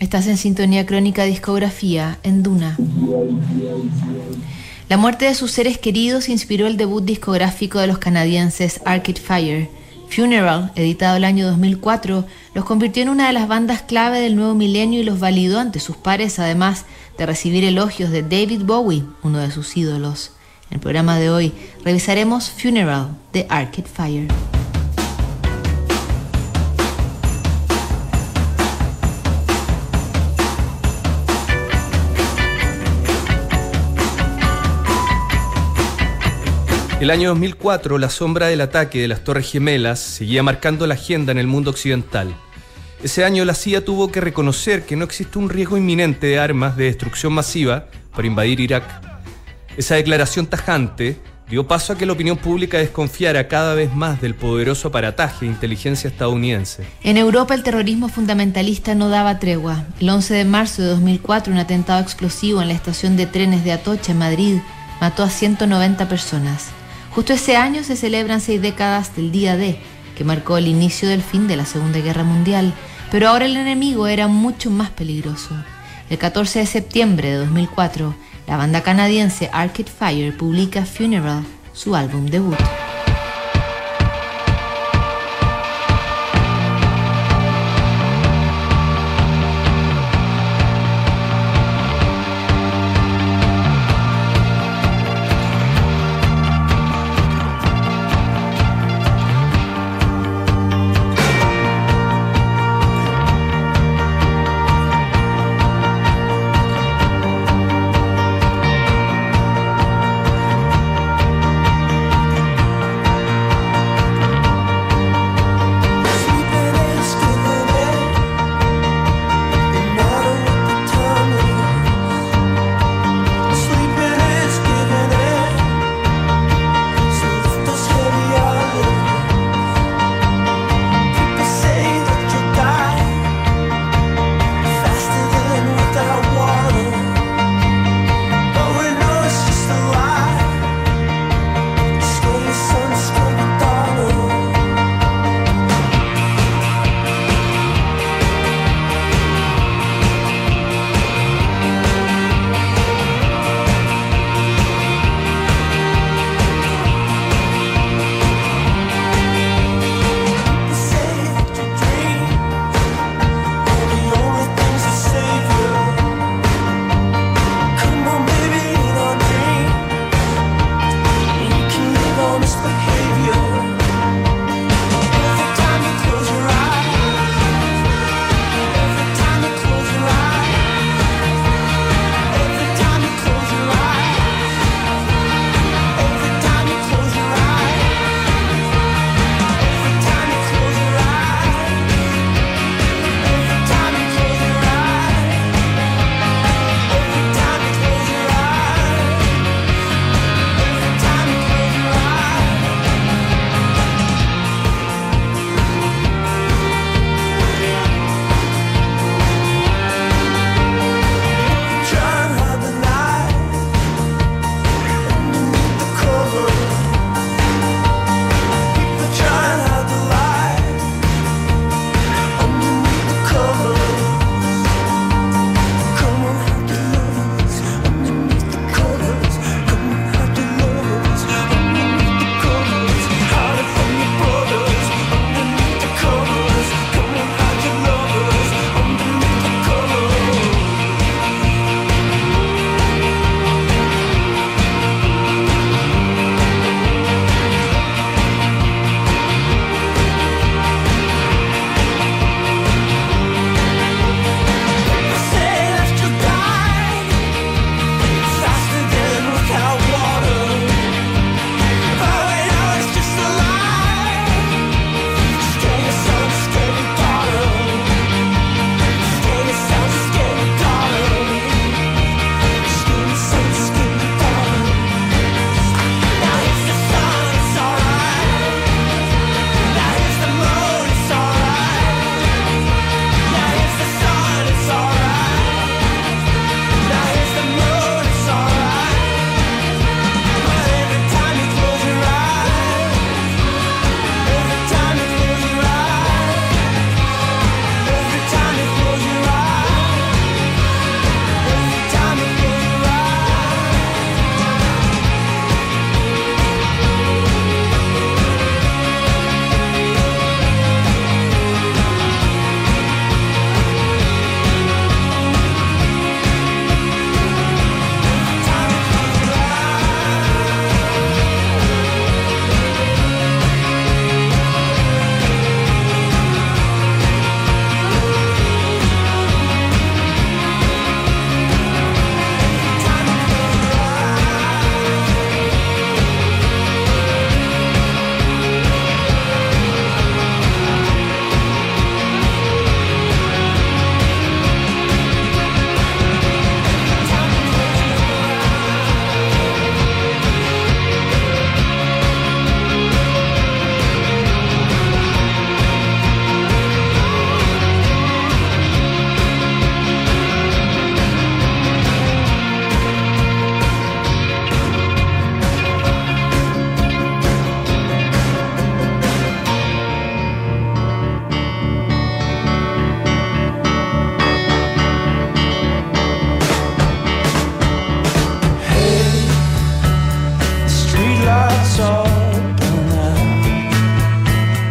Estás en sintonía crónica discografía en Duna. La muerte de sus seres queridos inspiró el debut discográfico de los canadienses Arcade Fire. Funeral, editado el año 2004, los convirtió en una de las bandas clave del nuevo milenio y los validó ante sus pares, además de recibir elogios de David Bowie, uno de sus ídolos. En el programa de hoy revisaremos Funeral de Arcade Fire. El año 2004, la sombra del ataque de las Torres Gemelas seguía marcando la agenda en el mundo occidental. Ese año la CIA tuvo que reconocer que no existe un riesgo inminente de armas de destrucción masiva para invadir Irak. Esa declaración tajante dio paso a que la opinión pública desconfiara cada vez más del poderoso aparataje de inteligencia estadounidense. En Europa el terrorismo fundamentalista no daba tregua. El 11 de marzo de 2004 un atentado explosivo en la estación de trenes de Atocha, en Madrid, mató a 190 personas. Justo ese año se celebran seis décadas del Día D, que marcó el inicio del fin de la Segunda Guerra Mundial, pero ahora el enemigo era mucho más peligroso. El 14 de septiembre de 2004, la banda canadiense Arcade Fire publica Funeral, su álbum debut.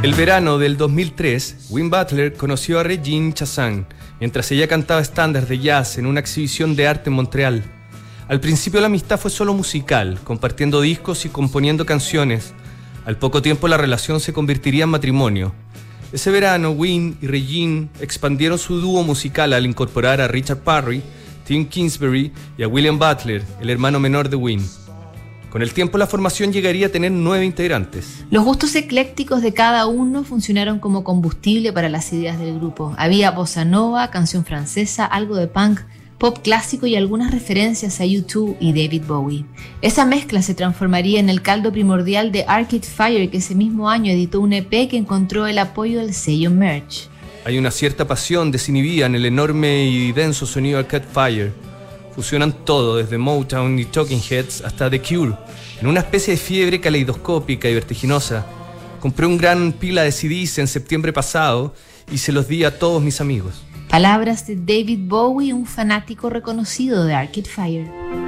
El verano del 2003, Win Butler conoció a Regine Chassin mientras ella cantaba estándares de jazz en una exhibición de arte en Montreal. Al principio la amistad fue solo musical, compartiendo discos y componiendo canciones. Al poco tiempo la relación se convertiría en matrimonio. Ese verano, Win y Regine expandieron su dúo musical al incorporar a Richard Parry, Tim Kingsbury y a William Butler, el hermano menor de Win. Con el tiempo la formación llegaría a tener nueve integrantes. Los gustos eclécticos de cada uno funcionaron como combustible para las ideas del grupo. Había bossa nova, canción francesa, algo de punk, pop clásico y algunas referencias a U2 y David Bowie. Esa mezcla se transformaría en el caldo primordial de Arcade Fire que ese mismo año editó un EP que encontró el apoyo del sello Merch. Hay una cierta pasión desinhibida en el enorme y denso sonido Arcade Fire fusionan todo, desde Motown y Talking Heads hasta The Cure, en una especie de fiebre caleidoscópica y vertiginosa. Compré un gran pila de CDs en septiembre pasado y se los di a todos mis amigos. Palabras de David Bowie, un fanático reconocido de Arcade Fire.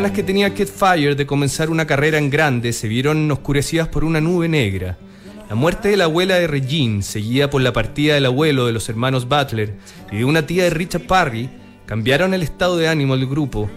Ganas que tenía Kid Fire de comenzar una carrera en grande se vieron oscurecidas por una nube negra. La muerte de la abuela de Regine, seguida por la partida del abuelo de los hermanos Butler y de una tía de Richard Parry, cambiaron el estado de ánimo del grupo.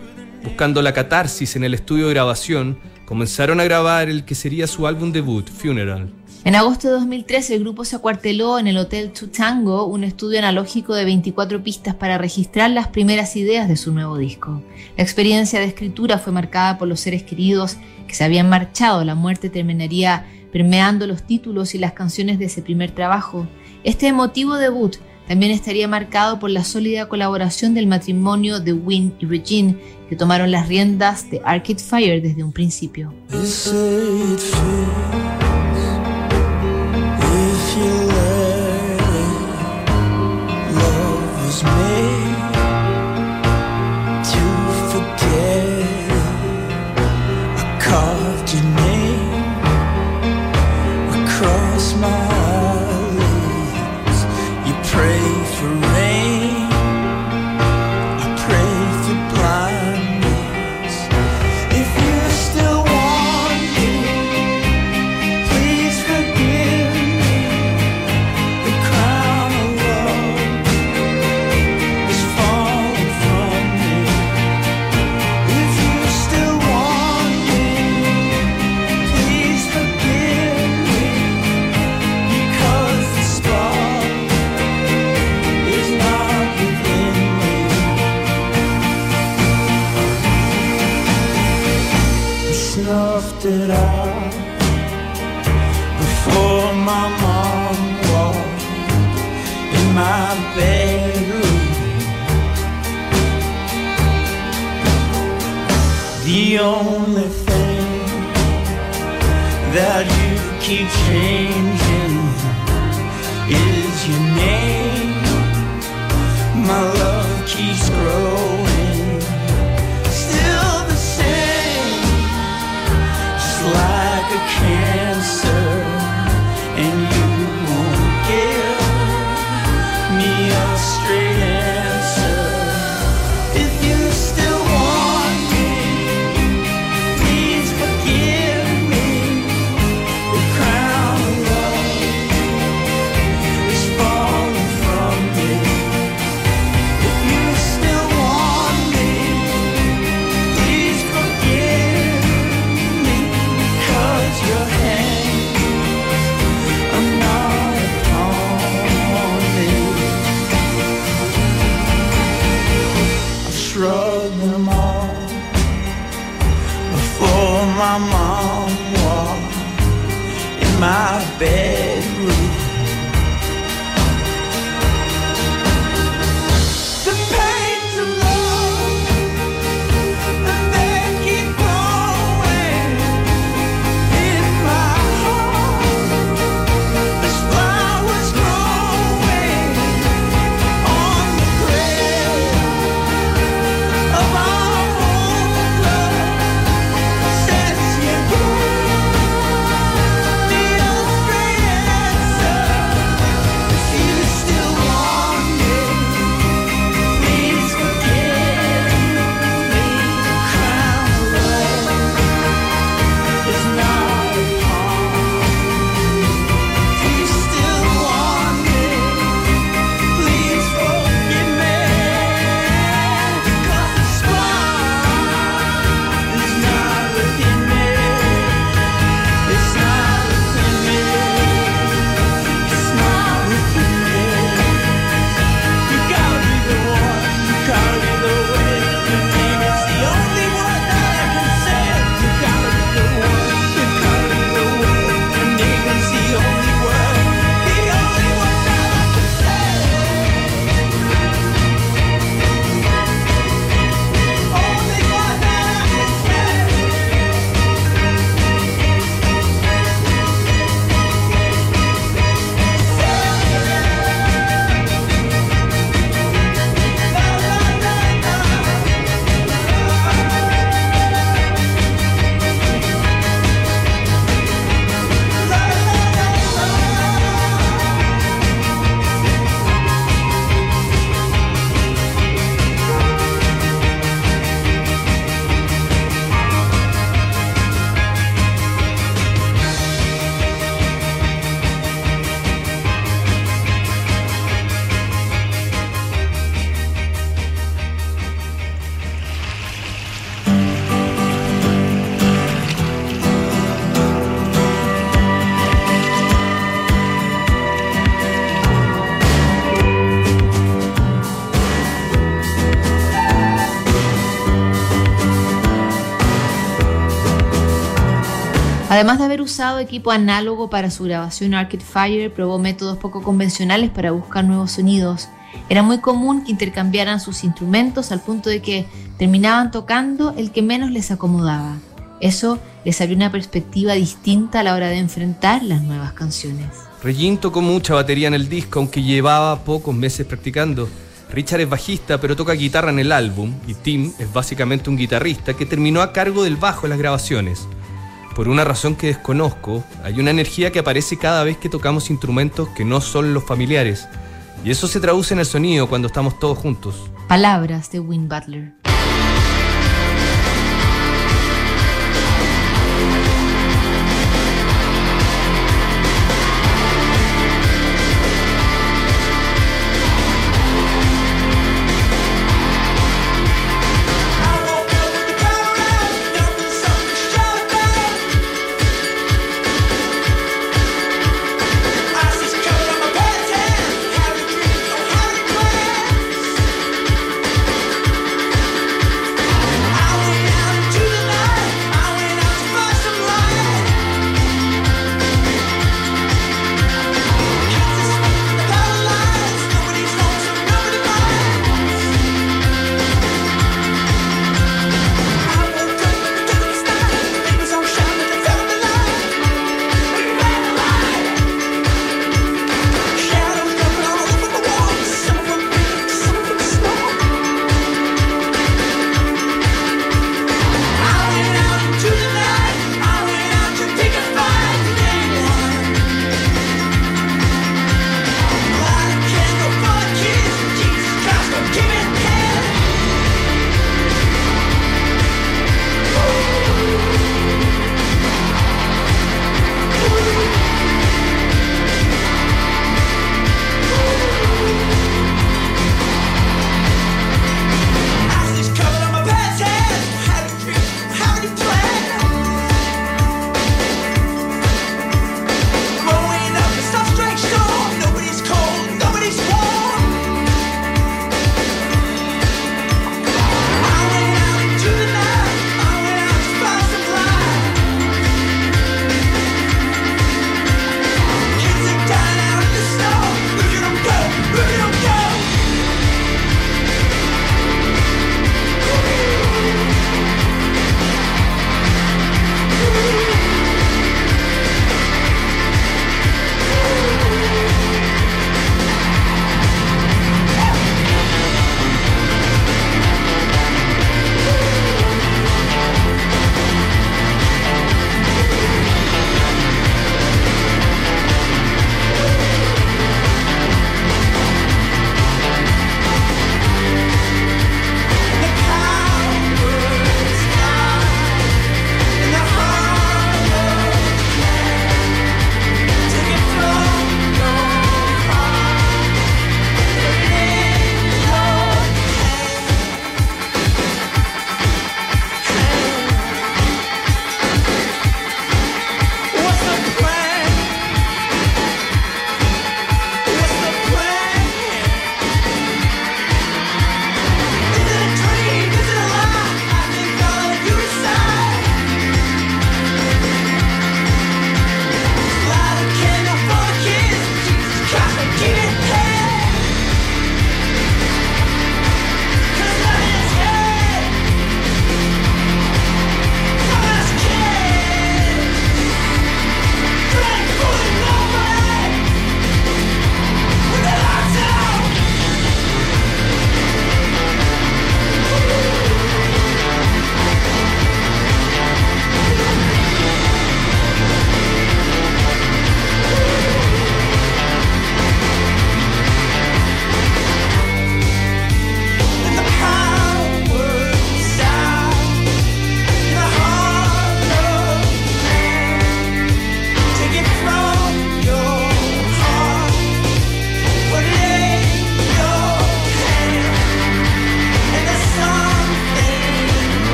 Buscando la catarsis en el estudio de grabación, comenzaron a grabar el que sería su álbum debut, Funeral. En agosto de 2013 el grupo se acuarteló en el Hotel Tutango, un estudio analógico de 24 pistas para registrar las primeras ideas de su nuevo disco. La experiencia de escritura fue marcada por los seres queridos que se habían marchado. La muerte terminaría permeando los títulos y las canciones de ese primer trabajo. Este emotivo debut también estaría marcado por la sólida colaboración del matrimonio de Wynne y Regine, que tomaron las riendas de Arcade Fire desde un principio. it out before my mom walked in my bedroom. The only thing that you keep changing Además de haber usado equipo análogo para su grabación, Arcade Fire probó métodos poco convencionales para buscar nuevos sonidos. Era muy común que intercambiaran sus instrumentos al punto de que terminaban tocando el que menos les acomodaba. Eso les abrió una perspectiva distinta a la hora de enfrentar las nuevas canciones. Regin tocó mucha batería en el disco, aunque llevaba pocos meses practicando. Richard es bajista, pero toca guitarra en el álbum, y Tim es básicamente un guitarrista que terminó a cargo del bajo en las grabaciones. Por una razón que desconozco, hay una energía que aparece cada vez que tocamos instrumentos que no son los familiares. Y eso se traduce en el sonido cuando estamos todos juntos. Palabras de Win Butler.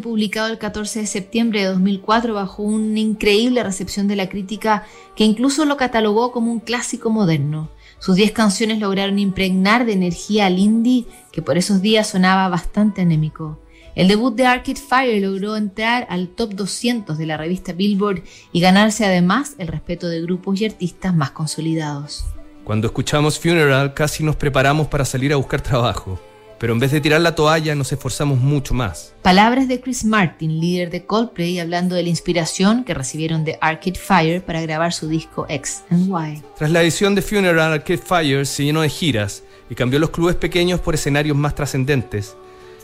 Publicado el 14 de septiembre de 2004 bajo una increíble recepción de la crítica que incluso lo catalogó como un clásico moderno. Sus 10 canciones lograron impregnar de energía al indie que por esos días sonaba bastante anémico. El debut de Arcade Fire logró entrar al top 200 de la revista Billboard y ganarse además el respeto de grupos y artistas más consolidados. Cuando escuchamos Funeral casi nos preparamos para salir a buscar trabajo, pero en vez de tirar la toalla nos esforzamos mucho más. Palabras de Chris Martin, líder de Coldplay, hablando de la inspiración que recibieron de Arcade Fire para grabar su disco X and Y. Tras la edición de Funeral, Arcade Fire se llenó de giras y cambió los clubes pequeños por escenarios más trascendentes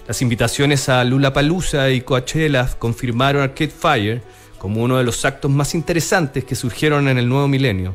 las invitaciones a Lula Palusa y Coachella confirmaron Arcade Fire como uno de los actos más interesantes que surgieron en el nuevo milenio.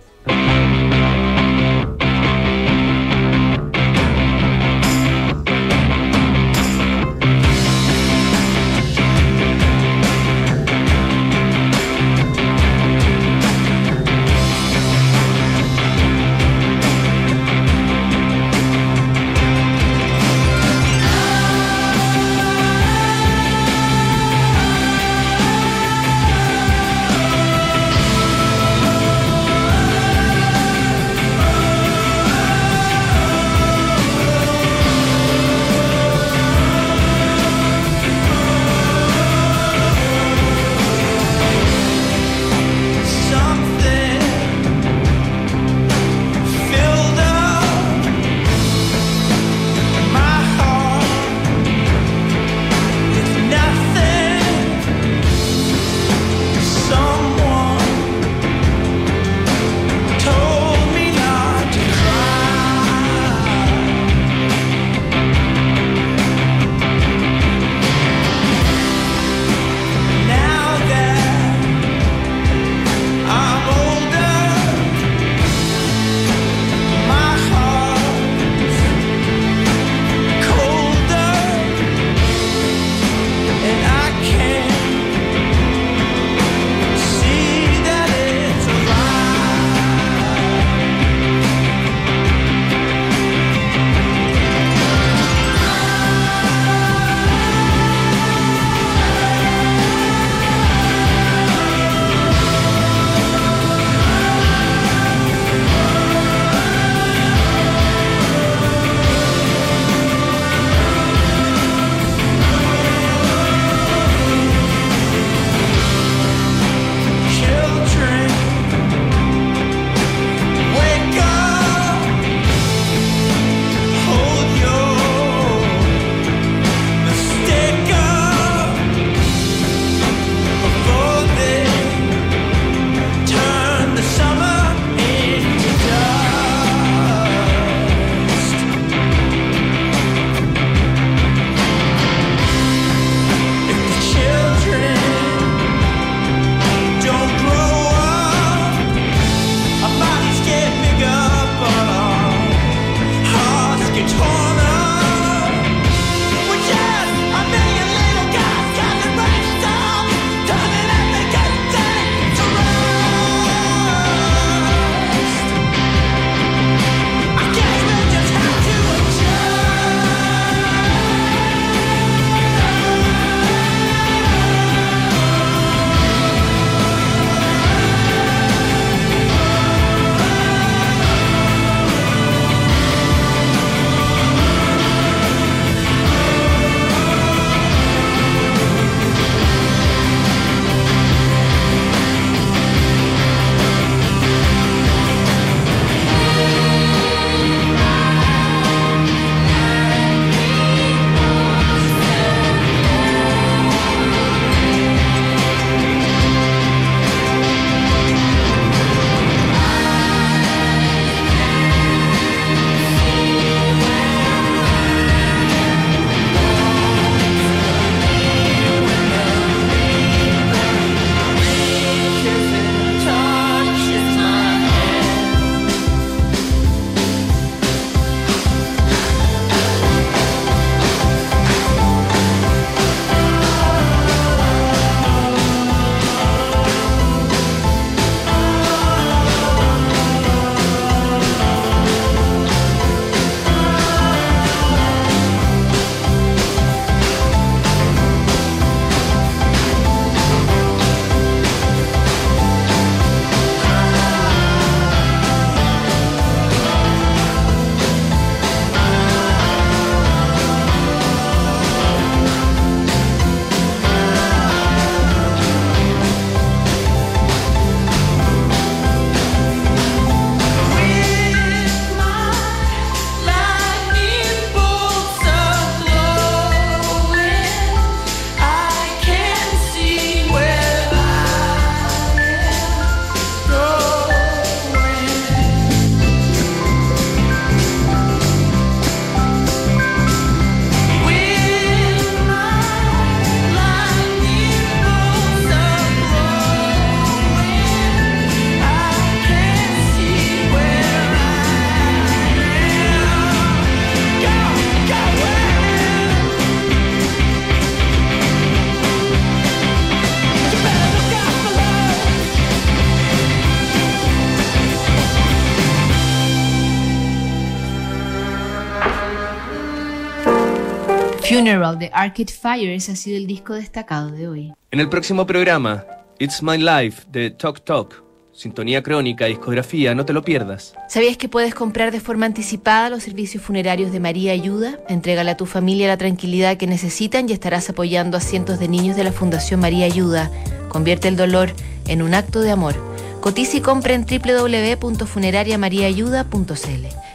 Funeral de Arcade Fire, ese ha sido el disco destacado de hoy. En el próximo programa, It's My Life de Talk Talk. Sintonía crónica, discografía, no te lo pierdas. ¿Sabías que puedes comprar de forma anticipada los servicios funerarios de María Ayuda? Entrégale a tu familia la tranquilidad que necesitan y estarás apoyando a cientos de niños de la Fundación María Ayuda. Convierte el dolor en un acto de amor. Cotiza y compra en www.funerariamariaayuda.cl.